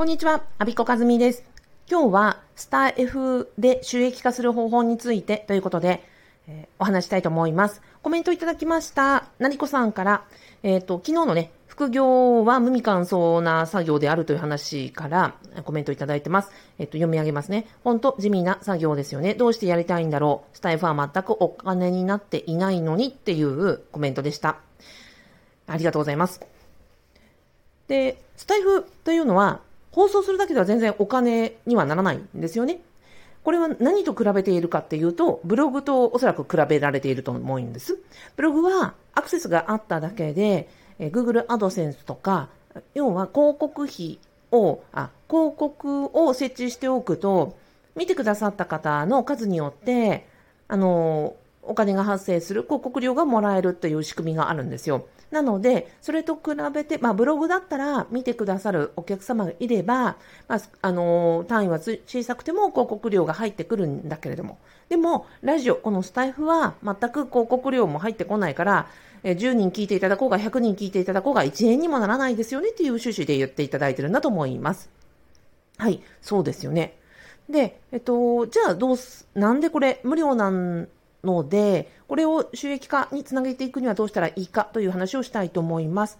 こんにちは、アビコカズミです。今日はスター F で収益化する方法についてということで、えー、お話したいと思います。コメントいただきました、なりこさんから、えっ、ー、と、昨日のね、副業は無味乾燥な作業であるという話からコメントいただいてます。えっ、と、読み上げますね。本当地味な作業ですよね。どうしてやりたいんだろう。スタイフは全くお金になっていないのにっていうコメントでした。ありがとうございます。で、スタイフというのは、放送するだけでは全然お金にはならないんですよね。これは何と比べているかっていうと、ブログとおそらく比べられていると思うんです。ブログはアクセスがあっただけで、え Google AdSense とか、要は広告費を、あ、広告を設置しておくと、見てくださった方の数によって、あの、お金が発生する広告料がもらえるという仕組みがあるんですよ。なので、それと比べて、まあ、ブログだったら見てくださるお客様がいれば、まあ、あの、単位は小さくても広告料が入ってくるんだけれども、でも、ラジオ、このスタイフは全く広告料も入ってこないから、え10人聞いていただこうが100人聞いていただこうが1円にもならないですよねっていう趣旨で言っていただいてるんだと思います。はい、そうですよね。で、えっと、じゃあどうす、なんでこれ無料なんので、これを収益化につなげていくにはどうしたらいいかという話をしたいと思います。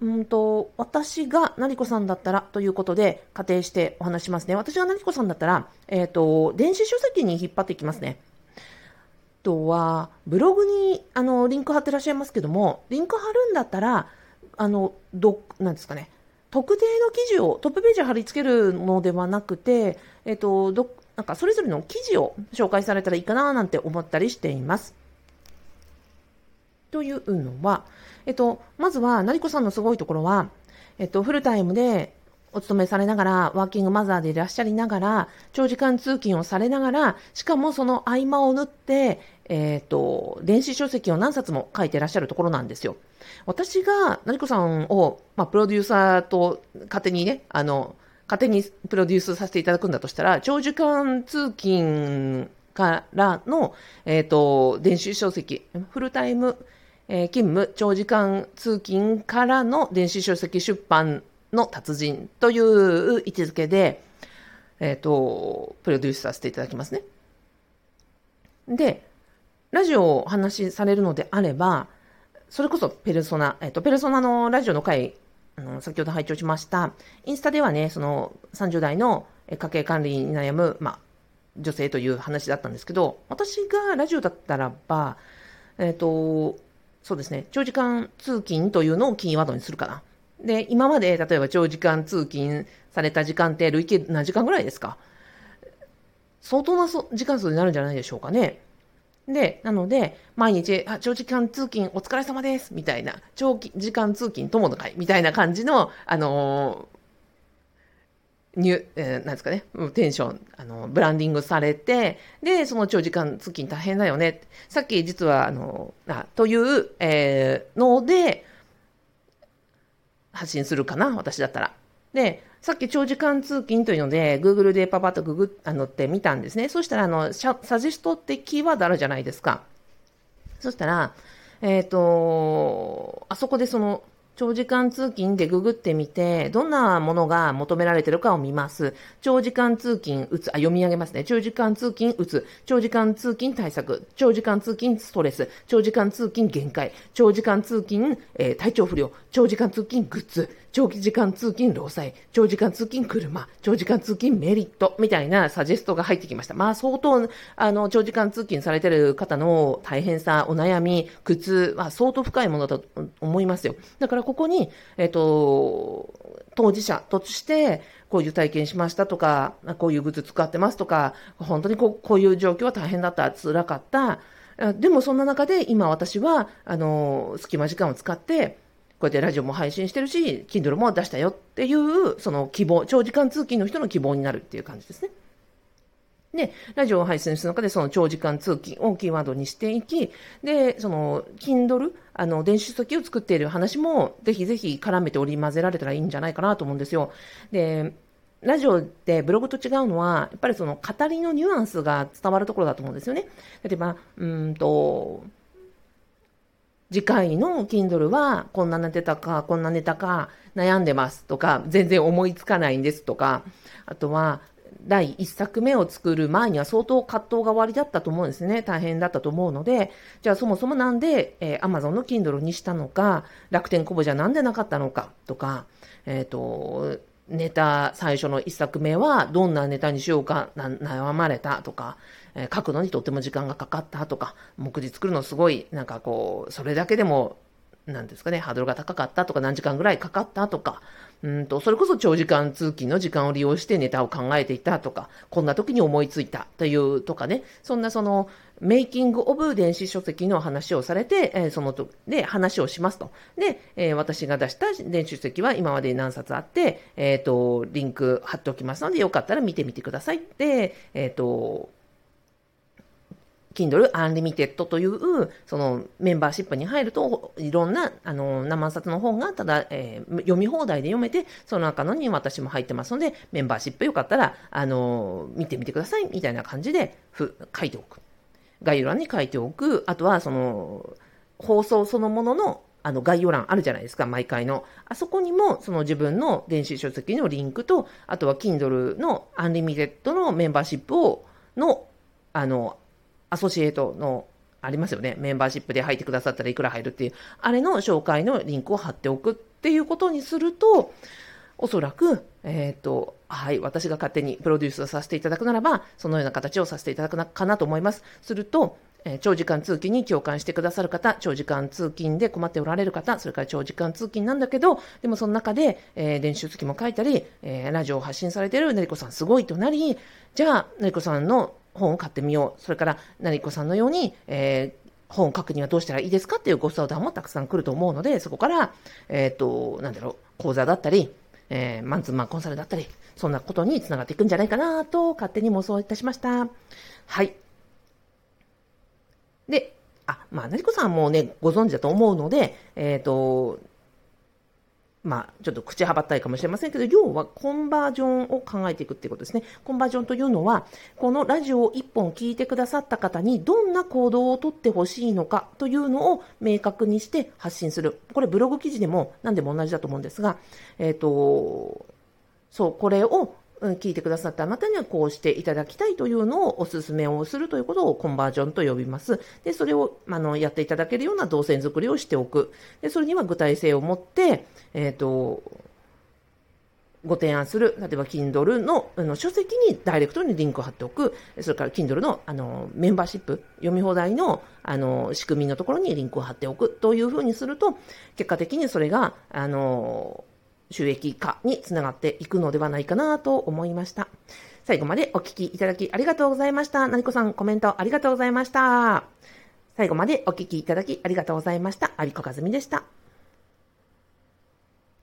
うんと、私が成子さんだったらということで仮定してお話しますね。私が成子さんだったら、えっ、ー、と、電子書籍に引っ張っていきますね。あとは、ブログに、あの、リンク貼ってらっしゃいますけども、リンク貼るんだったら、あの、ど、なんですかね、特定の記事をトップページ貼り付けるのではなくて、えっ、ー、と、ど、なんかそれぞれの記事を紹介されたらいいかななんて思ったりしています。というのは、えっと、まずは、成子さんのすごいところは、えっと、フルタイムでお勤めされながら、ワーキングマザーでいらっしゃりながら、長時間通勤をされながら、しかもその合間を縫って、えっ、と、電子書籍を何冊も書いてらっしゃるところなんですよ。私が、成子さんを、まあ、プロデューサーと勝手にね、あの、勝手にプロデュースさせていただくんだとしたら、長時間通勤からの、えっ、ー、と、電子書籍、フルタイム、えー、勤務、長時間通勤からの電子書籍出版の達人という位置づけで、えっ、ー、と、プロデュースさせていただきますね。で、ラジオをお話しされるのであれば、それこそペルソナ、えっ、と、ペルソナのラジオの回あの、先ほど拝聴しました。インスタではね、その30代の家計管理に悩む、ま、女性という話だったんですけど、私がラジオだったらば、えっ、ー、と、そうですね、長時間通勤というのをキーワードにするかな。で、今まで例えば長時間通勤された時間って累計何時間ぐらいですか相当な時間数になるんじゃないでしょうかね。で、なので、毎日、あ、長時間通勤お疲れ様です、みたいな、長時間通勤友の会、みたいな感じの、あのー、ニュ、えー、なんですかね、テンション、あの、ブランディングされて、で、その長時間通勤大変だよね。さっき実は、あの、あという、えー、ので、発信するかな、私だったら。で、さっき長時間通勤というので、Google でパパッとググあのってみたんですね。そしたら、あの、サジェストってキーワードあるじゃないですか。そしたら、えっ、ー、と、あそこでその、長時間通勤でググってみて、どんなものが求められてるかを見ます。長時間通勤打つ、あ、読み上げますね。長時間通勤打つ、長時間通勤対策、長時間通勤ストレス、長時間通勤限界、長時間通勤、えー、体調不良、長時間通勤グッズ、長期時間通勤労災、長時間通勤車、長時間通勤メリットみたいなサジェストが入ってきました。まあ相当、あの、長時間通勤されてる方の大変さ、お悩み、苦痛は相当深いものだと思いますよ。だからここに、えっ、と、当事者として、こういう体験しましたとか、こういうグッズ使ってますとか、本当にこうこういう状況は大変だった、辛かった。でもそんな中で今私は、あの、隙間時間を使って、こうやってラジオも配信してるし、Kindle も出したよっていう、その希望、長時間通勤の人の希望になるっていう感じですね。で、ラジオを配信する中で、その長時間通勤をキーワードにしていき、で、その、Kindle、あの、電子書籍を作っている話も、ぜひぜひ絡めて織り交ぜられたらいいんじゃないかなと思うんですよ。で、ラジオってブログと違うのは、やっぱりその語りのニュアンスが伝わるところだと思うんですよね。例えば、うんと、次回の Kindle はこんなネタか、こんなネタか悩んでますとか、全然思いつかないんですとか、あとは、第1作目を作る前には相当葛藤が終わりだったと思うんですね。大変だったと思うので、じゃあそもそもなんで、えー、Amazon の Kindle にしたのか、楽天コボじゃなんでなかったのかとか、えっ、ー、と、ネタ、最初の1作目はどんなネタにしようか悩まれたとか、えー、書くのにとっても時間がかかったとか、目次作るのすごい、なんかこう、それだけでもなんですかね、ハードルが高かったとか、何時間ぐらいかかったとか、うんと、それこそ長時間通勤の時間を利用してネタを考えていたとか、こんな時に思いついたというとかね、そんなその、メイキングオブ電子書籍の話をされて、えー、そのと、で、話をしますと。で、えー、私が出した電子書籍は今まで何冊あって、えっ、ー、と、リンク貼っておきますので、よかったら見てみてください。で、えっ、と、Kindle Unlimited という、そのメンバーシップに入ると、いろんな、あの、生冊の本がただ、えー、読み放題で読めて、その中のに私も入ってますので、メンバーシップよかったら、あの、見てみてください、みたいな感じで、ふ、書いておく。概要欄に書いておく。あとは、その、放送そのもののあの概要欄あるじゃないですか、毎回の。あそこにも、その自分の電子書籍のリンクと、あとは Kindle のアンリミテッドのメンバーシップを、の、あの、アソシエイトのありますよね。メンバーシップで入ってくださったらいくら入るっていう、あれの紹介のリンクを貼っておくっていうことにすると、おそらく、えっ、ー、と、はい、私が勝手にプロデュースさせていただくならば、そのような形をさせていただくかなと思います。すると、えー、長時間通勤に共感してくださる方、長時間通勤で困っておられる方、それから長時間通勤なんだけど、でもその中で、えー、電子書籍も書いたり、えー、ラジオを発信されているねりこさんすごいとなり、じゃあ、ねりこさんの本を買ってみよう。それから、成子さんのように、えー本を書くにはどうしたらいいですかっていうご相談もたくさん来ると思うので、そこから、えっ、ー、と、なんだろう、講座だったり、えー、マンツーマンコンサルだったり、そんなことにつながっていくんじゃないかなと、勝手に妄想いたしました。はい。で、あ、まあ、成子さんもね、ご存知だと思うので、えっ、ー、と、まあ、ちょっと口はばったいかもしれませんけど、要はコンバージョンを考えていくっていうことですね。コンバージョンというのは、このラジオを1本聞いてくださった方にどんな行動をとってほしいのかというのを明確にして発信する。これブログ記事でも何でも同じだと思うんですが、えっ、ー、と、そう、これを聞いてくださったあなたにはこうしていただきたいというのをお勧めをするということをコンバージョンと呼びます。で、それをあのやっていただけるような動線作りをしておく。で、それには具体性を持って、えっ、ー、と、ご提案する、例えば Kindle のあの書籍にダイレクトにリンクを貼っておく、それから Kindle のあのメンバーシップ、読み放題のあの仕組みのところにリンクを貼っておくというふうにすると、結果的にそれが、あの、収益化につながっていくのではないかなと思いました。最後までお聞きいただきありがとうございました。なにこさんコメントありがとうございました。最後までお聞きいただきありがとうございました。有子かずみでした。